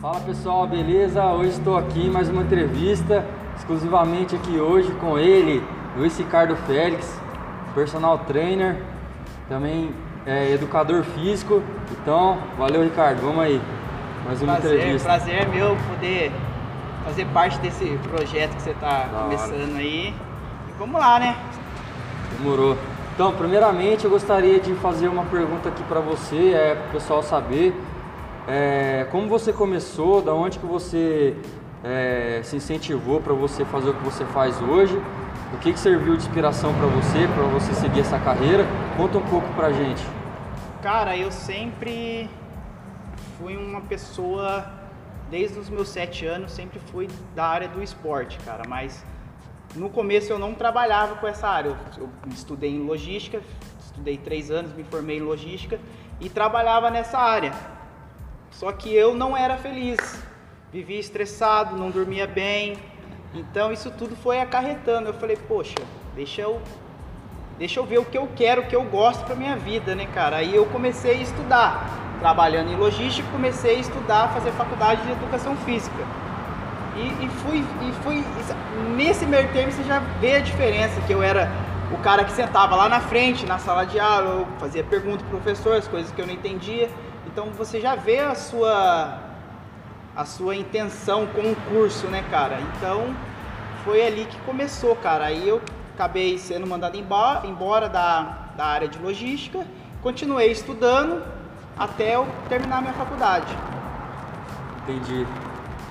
Fala pessoal, beleza? Hoje estou aqui em mais uma entrevista, exclusivamente aqui hoje com ele, Luiz Ricardo Félix, personal trainer, também é, educador físico. Então, valeu Ricardo, vamos aí. Mais uma prazer, entrevista. Prazer é meu poder fazer parte desse projeto que você está começando aí. E vamos lá, né? Demorou. Então, primeiramente, eu gostaria de fazer uma pergunta aqui para você, é para o pessoal saber é, como você começou, da onde que você é, se incentivou para você fazer o que você faz hoje, o que, que serviu de inspiração para você, para você seguir essa carreira. Conta um pouco para gente. Cara, eu sempre fui uma pessoa, desde os meus sete anos, sempre fui da área do esporte, cara, mas no começo eu não trabalhava com essa área. Eu, eu estudei em logística, estudei três anos, me formei em logística e trabalhava nessa área. Só que eu não era feliz, vivia estressado, não dormia bem. Então isso tudo foi acarretando. Eu falei, poxa, deixa eu, deixa eu ver o que eu quero, o que eu gosto para minha vida, né, cara? Aí eu comecei a estudar, trabalhando em logística, comecei a estudar, fazer faculdade de educação física. E, e, fui, e fui. Nesse meio termo você já vê a diferença, que eu era o cara que sentava lá na frente, na sala de aula, eu fazia pergunta pro professor, as coisas que eu não entendia. Então você já vê a sua a sua intenção com o curso, né, cara? Então foi ali que começou, cara. Aí eu acabei sendo mandado embora, embora da, da área de logística, continuei estudando até eu terminar minha faculdade. Entendi.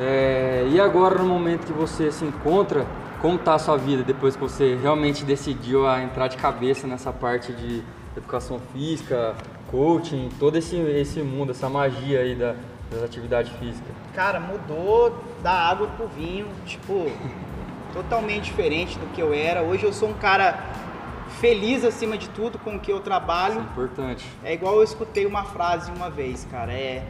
É, e agora, no momento que você se encontra, como está a sua vida depois que você realmente decidiu a entrar de cabeça nessa parte de educação física, coaching, todo esse, esse mundo, essa magia aí da, das atividades físicas? Cara, mudou da água pro vinho, tipo, totalmente diferente do que eu era. Hoje eu sou um cara feliz acima de tudo com o que eu trabalho. Isso é importante. É igual eu escutei uma frase uma vez, cara, é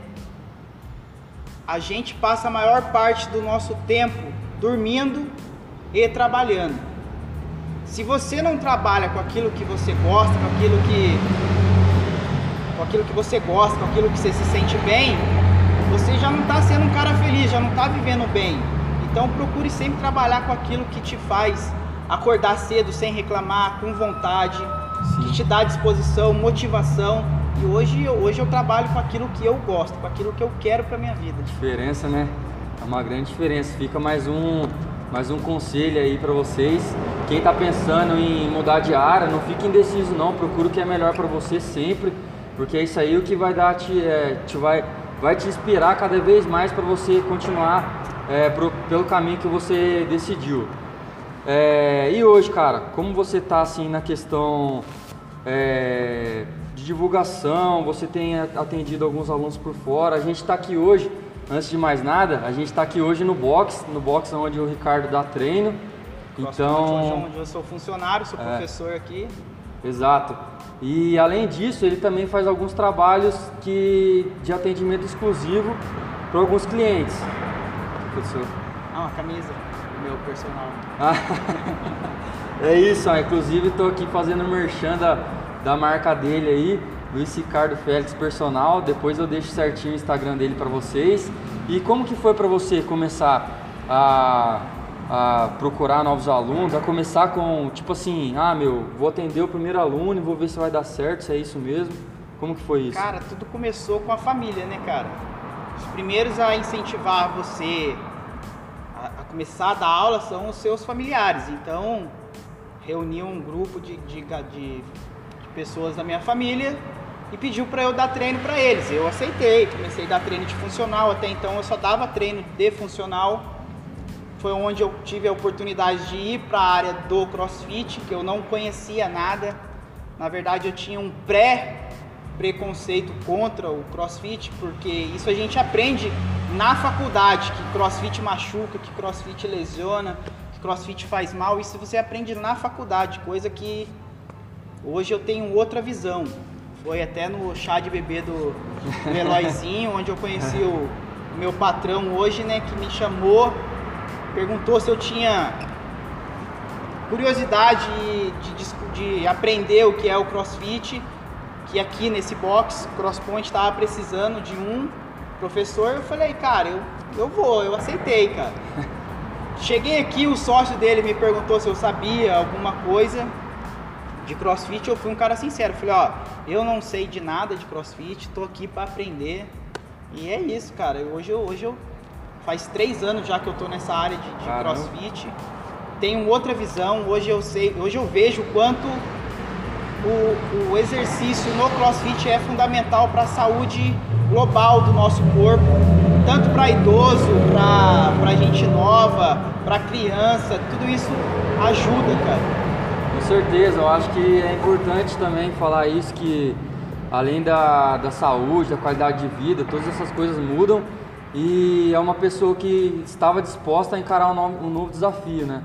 a gente passa a maior parte do nosso tempo dormindo e trabalhando. Se você não trabalha com aquilo que você gosta, com aquilo que com aquilo que você gosta, com aquilo que você se sente bem, você já não está sendo um cara feliz, já não está vivendo bem. Então procure sempre trabalhar com aquilo que te faz acordar cedo sem reclamar, com vontade, Sim. que te dá disposição, motivação. E hoje, hoje eu trabalho com aquilo que eu gosto, com aquilo que eu quero para minha vida. Diferença, né? É uma grande diferença. Fica mais um, mais um conselho aí para vocês. Quem está pensando em mudar de área, não fique indeciso não. Procura o que é melhor para você sempre, porque é isso aí o que vai dar te, é, te vai, vai te inspirar cada vez mais para você continuar é, pro, pelo caminho que você decidiu. É, e hoje, cara, como você está assim na questão é, de divulgação, você tem atendido alguns alunos por fora. A gente está aqui hoje, antes de mais nada, a gente está aqui hoje no box, no box onde o Ricardo dá treino. Então, onde eu sou funcionário, sou é, professor aqui. Exato. E além disso, ele também faz alguns trabalhos que de atendimento exclusivo para alguns clientes. Professor. Ah, uma camisa do meu personal. é isso, ó. inclusive estou aqui fazendo merchan da, da marca dele aí, Luiz Ricardo Félix Personal. Depois eu deixo certinho o Instagram dele para vocês. E como que foi para você começar a, a procurar novos alunos, a começar com tipo assim, ah meu, vou atender o primeiro aluno e vou ver se vai dar certo, se é isso mesmo. Como que foi isso? Cara, tudo começou com a família, né, cara? Os primeiros a incentivar você a, começar a dar aula são os seus familiares. Então, reuni um grupo de, de, de pessoas da minha família e pediu para eu dar treino para eles. Eu aceitei, comecei a dar treino de funcional, até então eu só dava treino de funcional. Foi onde eu tive a oportunidade de ir para a área do CrossFit, que eu não conhecia nada. Na verdade, eu tinha um pré preconceito contra o CrossFit, porque isso a gente aprende na faculdade, que CrossFit machuca, que CrossFit lesiona, que CrossFit faz mal, isso você aprende na faculdade, coisa que Hoje eu tenho outra visão. Foi até no chá de bebê do, do Eloizinho, onde eu conheci o meu patrão hoje, né, que me chamou, perguntou se eu tinha curiosidade de, de, de, aprender o que é o CrossFit, que aqui nesse box CrossPoint estava precisando de um professor, eu falei, cara, eu, eu vou, eu aceitei, cara. Cheguei aqui, o sócio dele me perguntou se eu sabia alguma coisa de crossfit. Eu fui um cara sincero, falei, ó, eu não sei de nada de crossfit, tô aqui para aprender. E é isso, cara. Hoje eu, hoje eu faz três anos já que eu tô nessa área de, de crossfit. Tenho outra visão. Hoje eu sei, hoje eu vejo o quanto o, o exercício no crossfit é fundamental para a saúde global do nosso corpo, tanto para idoso, para gente nova, para criança, tudo isso ajuda, cara. Com certeza, eu acho que é importante também falar isso que além da, da saúde, da qualidade de vida, todas essas coisas mudam e é uma pessoa que estava disposta a encarar um novo, um novo desafio, né?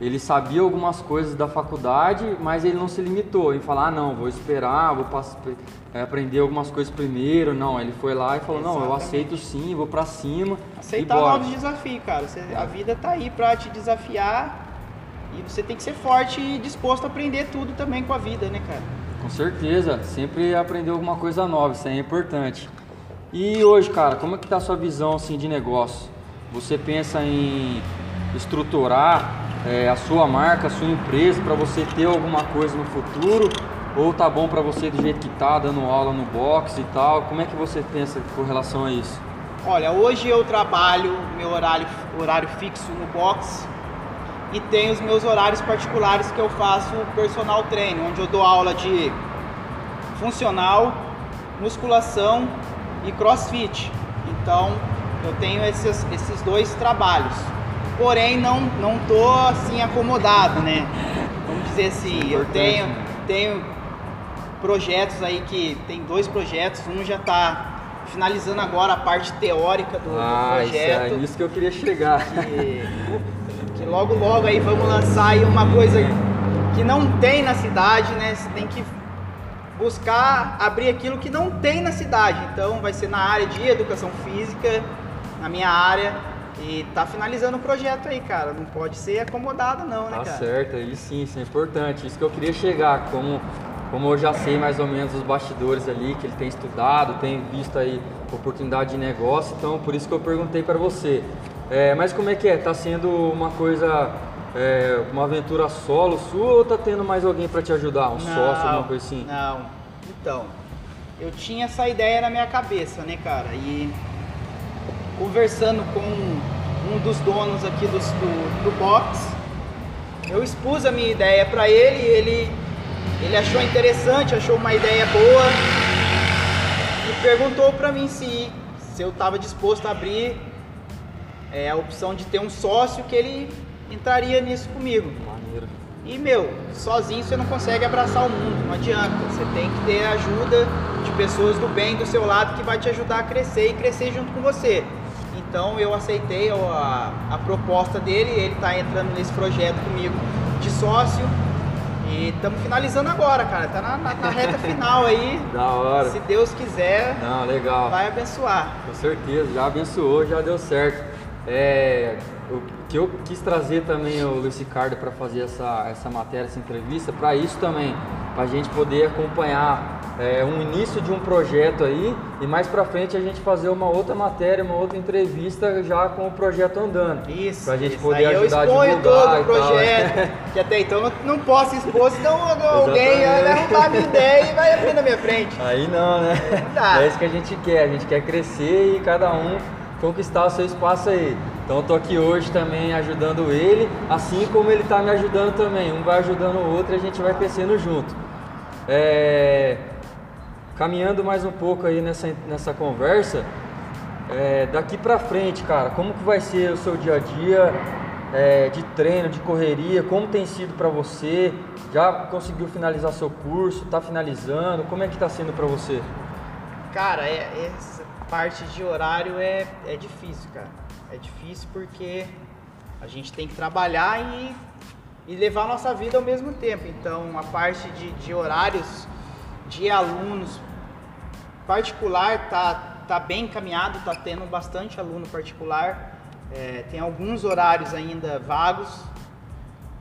Ele sabia algumas coisas da faculdade, mas ele não se limitou em falar, ah, não, vou esperar, vou passar, é, aprender algumas coisas primeiro. Não, ele foi lá e falou, Exatamente. não, eu aceito sim, vou para cima. Aceitar novos desafios, cara. Você, a vida tá aí para te desafiar e você tem que ser forte e disposto a aprender tudo também com a vida, né, cara? Com certeza, sempre aprender alguma coisa nova, isso é importante. E hoje, cara, como é que tá a sua visão assim de negócio? Você pensa em estruturar é, a sua marca, a sua empresa para você ter alguma coisa no futuro? Ou tá bom para você do jeito que tá, dando aula no box e tal? Como é que você pensa com relação a isso? Olha, hoje eu trabalho meu horário, horário fixo no box e tenho os meus horários particulares que eu faço personal treino, onde eu dou aula de funcional, musculação e crossfit. Então eu tenho esses, esses dois trabalhos porém não não tô assim acomodado, né? Vamos dizer assim, eu tenho né? tenho projetos aí que tem dois projetos, um já está finalizando agora a parte teórica do, ah, do projeto. Isso é isso que eu queria chegar. Que, que logo logo aí vamos lançar aí uma coisa que não tem na cidade, né? Você tem que buscar abrir aquilo que não tem na cidade. Então vai ser na área de educação física, na minha área e tá finalizando o projeto aí, cara. Não pode ser acomodado não, né, tá cara? Tá certo, aí sim, isso é importante. Isso que eu queria chegar, como, como eu já sei mais ou menos os bastidores ali, que ele tem estudado, tem visto aí oportunidade de negócio, então por isso que eu perguntei para você. É, mas como é que é? Tá sendo uma coisa, é, uma aventura solo sua ou tá tendo mais alguém para te ajudar? Um não, sócio, alguma coisa assim? Não, então, eu tinha essa ideia na minha cabeça, né, cara? E conversando com um dos donos aqui do, do, do box, eu expus a minha ideia para ele, ele, ele achou interessante, achou uma ideia boa e perguntou para mim se, se eu estava disposto a abrir é, a opção de ter um sócio que ele entraria nisso comigo. Maneiro. E meu, sozinho você não consegue abraçar o mundo, não adianta. Você tem que ter ajuda de pessoas do bem do seu lado que vai te ajudar a crescer e crescer junto com você. Então eu aceitei a, a proposta dele, ele está entrando nesse projeto comigo de sócio. E estamos finalizando agora, cara. Tá na, na, na reta final aí. da hora. Se Deus quiser, Não, legal. vai abençoar. Com certeza, já abençoou, já deu certo. É, o que eu quis trazer também o Luiz Ricardo para fazer essa, essa matéria, essa entrevista, para isso também, para a gente poder acompanhar é, um início de um projeto aí e mais para frente a gente fazer uma outra matéria, uma outra entrevista já com o projeto andando. Isso. Pra gente isso. poder aí ajudar eu exponho todo o projeto, que até então não, não posso expor, senão alguém vai arrumar a minha ideia e vai abrir na minha frente. Aí não, né? Não é isso que a gente quer, a gente quer crescer e cada um conquistar o seu espaço aí. Então eu tô aqui hoje também ajudando ele, assim como ele está me ajudando também. Um vai ajudando o outro e a gente vai crescendo junto. É... Caminhando mais um pouco aí nessa, nessa conversa, é, daqui para frente, cara, como que vai ser o seu dia a dia é, de treino, de correria? Como tem sido para você? Já conseguiu finalizar seu curso? Tá finalizando? Como é que tá sendo para você? Cara, é, essa parte de horário é, é difícil, cara. É difícil porque a gente tem que trabalhar e, e levar a nossa vida ao mesmo tempo. Então, a parte de, de horários de alunos particular tá, tá bem encaminhado, tá tendo bastante aluno particular. É, tem alguns horários ainda vagos.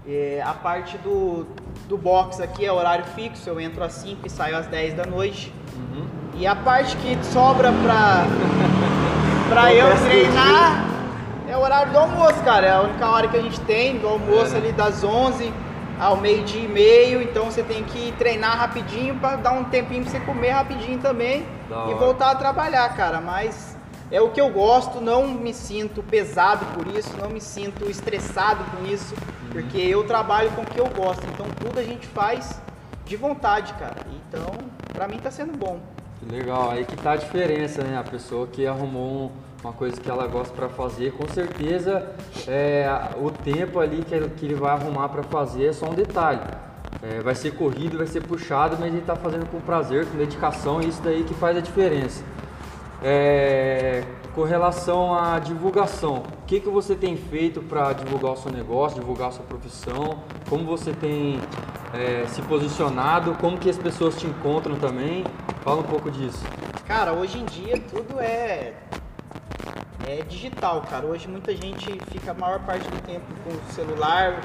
É, a parte do, do box aqui é horário fixo, eu entro às 5 e saio às 10 da noite. Uhum. E a parte que sobra para Pra eu treinar é o horário do almoço, cara. É a única hora que a gente tem do almoço É, ali das 11 ao meio-dia e meio. Então você tem que treinar rapidinho pra dar um tempinho pra você comer rapidinho também Da e hora. voltar a trabalhar, cara. Mas é o que eu gosto, não me sinto pesado por isso, não me sinto estressado com isso, Uhum. porque eu trabalho com o que eu gosto. Então tudo a gente faz de vontade, cara. Então, pra mim tá sendo bom. Legal, aí que tá a diferença, né? A pessoa que arrumou um- uma coisa que ela gosta pra fazer, com certeza é, o tempo ali que ele, que ele vai arrumar pra fazer é só um detalhe. É, vai ser corrido, vai ser puxado, mas ele tá fazendo com prazer, com dedicação, e isso daí que faz a diferença. É, com relação à divulgação, o que, que você tem feito para divulgar o seu negócio, divulgar a sua profissão? Como você tem é, se posicionado? Como que as pessoas te encontram também? Fala um pouco disso. Cara, hoje em dia tudo é é digital, cara. Hoje muita gente fica a maior parte do tempo com o celular,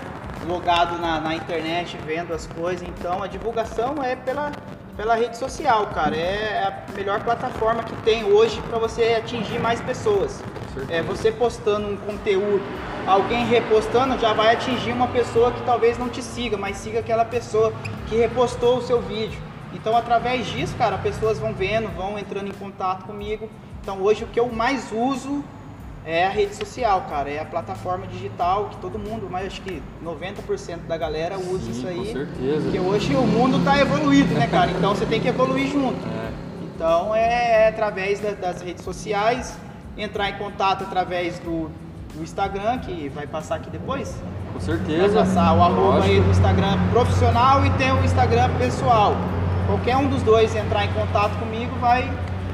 logado na, na internet, vendo as coisas. Então a divulgação é pela, pela rede social, cara. É a melhor plataforma que tem hoje para você atingir mais pessoas. É você postando um conteúdo, alguém repostando já vai atingir uma pessoa que talvez não te siga, mas siga aquela pessoa que repostou o seu vídeo. Então, através disso, cara, pessoas vão vendo, vão entrando em contato comigo. Então, hoje o que eu mais uso é a rede social, cara, é a plataforma digital que todo mundo, mas acho que 90% da galera usa Sim, isso com aí. certeza. Porque hoje o mundo tá evoluído, né, cara? Então você tem que evoluir junto. É, Então é, através da- das redes sociais, entrar em contato através do, do Instagram, que vai passar aqui depois. com Vai certeza. passar o arroba aí do Instagram profissional e tem o Instagram pessoal. Qualquer um dos dois entrar em contato comigo vai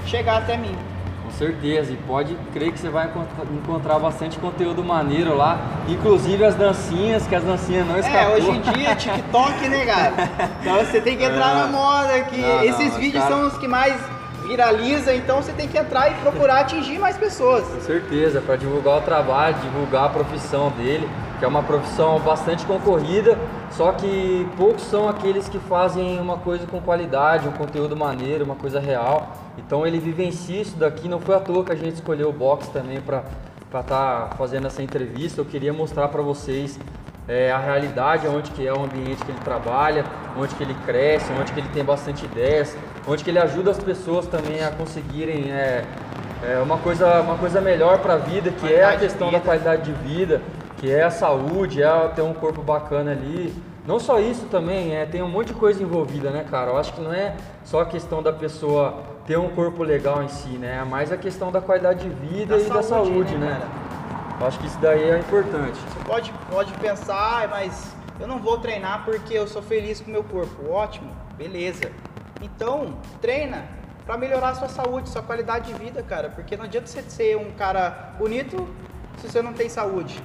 chegar até mim. Com certeza, e pode crer que você vai encontrar, bastante conteúdo maneiro lá, inclusive as dancinhas, que as dancinhas não escapou. É, hoje em dia TikTok, né, cara? Então você tem que entrar É. na moda, que Não, não, esses mas vídeos cara- são os que mais viraliza, então você tem que entrar e procurar atingir mais pessoas. Com certeza, para divulgar o trabalho, divulgar a profissão dele, que é uma profissão bastante concorrida, só que poucos são aqueles que fazem uma coisa com qualidade, um conteúdo maneiro, uma coisa real. Então ele vivencia isso daqui, não foi à toa que a gente escolheu o box também para estar fazendo essa entrevista. Eu queria mostrar para vocês é, a realidade, onde que é o ambiente que ele trabalha, onde que ele cresce, onde que ele tem bastante ideias, onde que ele ajuda as pessoas também a conseguirem é, é, uma, coisa, uma coisa melhor para a vida, que é a Qualidade questão da qualidade de vida, que é a saúde, é ter um corpo bacana ali. Não só isso também, é, tem um monte de coisa envolvida, né, cara? Eu acho que não é só a questão da pessoa ter um corpo legal em si, né? É mais a questão da qualidade de vida e da saúde, né? cara? Eu acho que isso daí é importante. Você pode, pode pensar, "Ah, mas eu não vou treinar porque eu sou feliz com o meu corpo. Ótimo, beleza. Então, treina pra melhorar a sua saúde, sua qualidade de vida, cara. Porque não adianta você ser um cara bonito se você não tem saúde.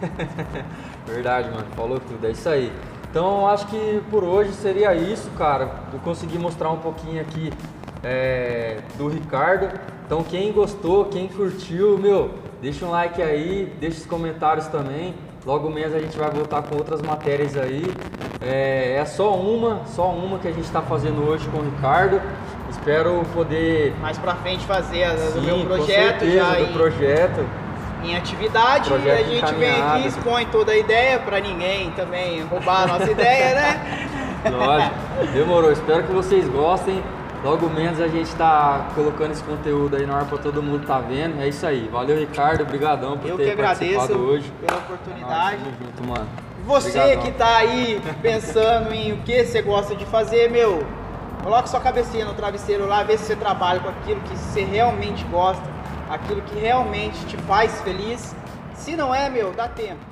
Verdade, mano. Falou tudo. É isso aí. Então, acho que por hoje seria isso, cara. Eu consegui mostrar um pouquinho aqui é, do Ricardo. Então, quem gostou, quem curtiu, meu, deixa um like aí, deixa os comentários também. Logo menos a gente vai voltar com outras matérias aí. É, é só uma, só uma que a gente está fazendo hoje com o Ricardo. Espero poder Mais pra frente fazer do sim, meu projeto certeza, já do em, projeto. Em atividade. Projeto e a gente vem aqui, expõe toda a ideia pra ninguém também roubar a nossa ideia, né? Lógico, demorou. Espero que vocês gostem. Logo menos a gente tá colocando esse conteúdo aí no ar pra todo mundo tá vendo. É isso aí. Valeu, Ricardo. Obrigadão por Eu ter que agradeço participado hoje. pela É nóis, oportunidade. Tamo junto, mano. Você Obrigadão. que tá aí pensando em o que você gosta de fazer, meu, coloca sua cabecinha no travesseiro lá, vê se você trabalha com aquilo que você realmente gosta, aquilo que realmente te faz feliz. Se não é, meu, dá tempo.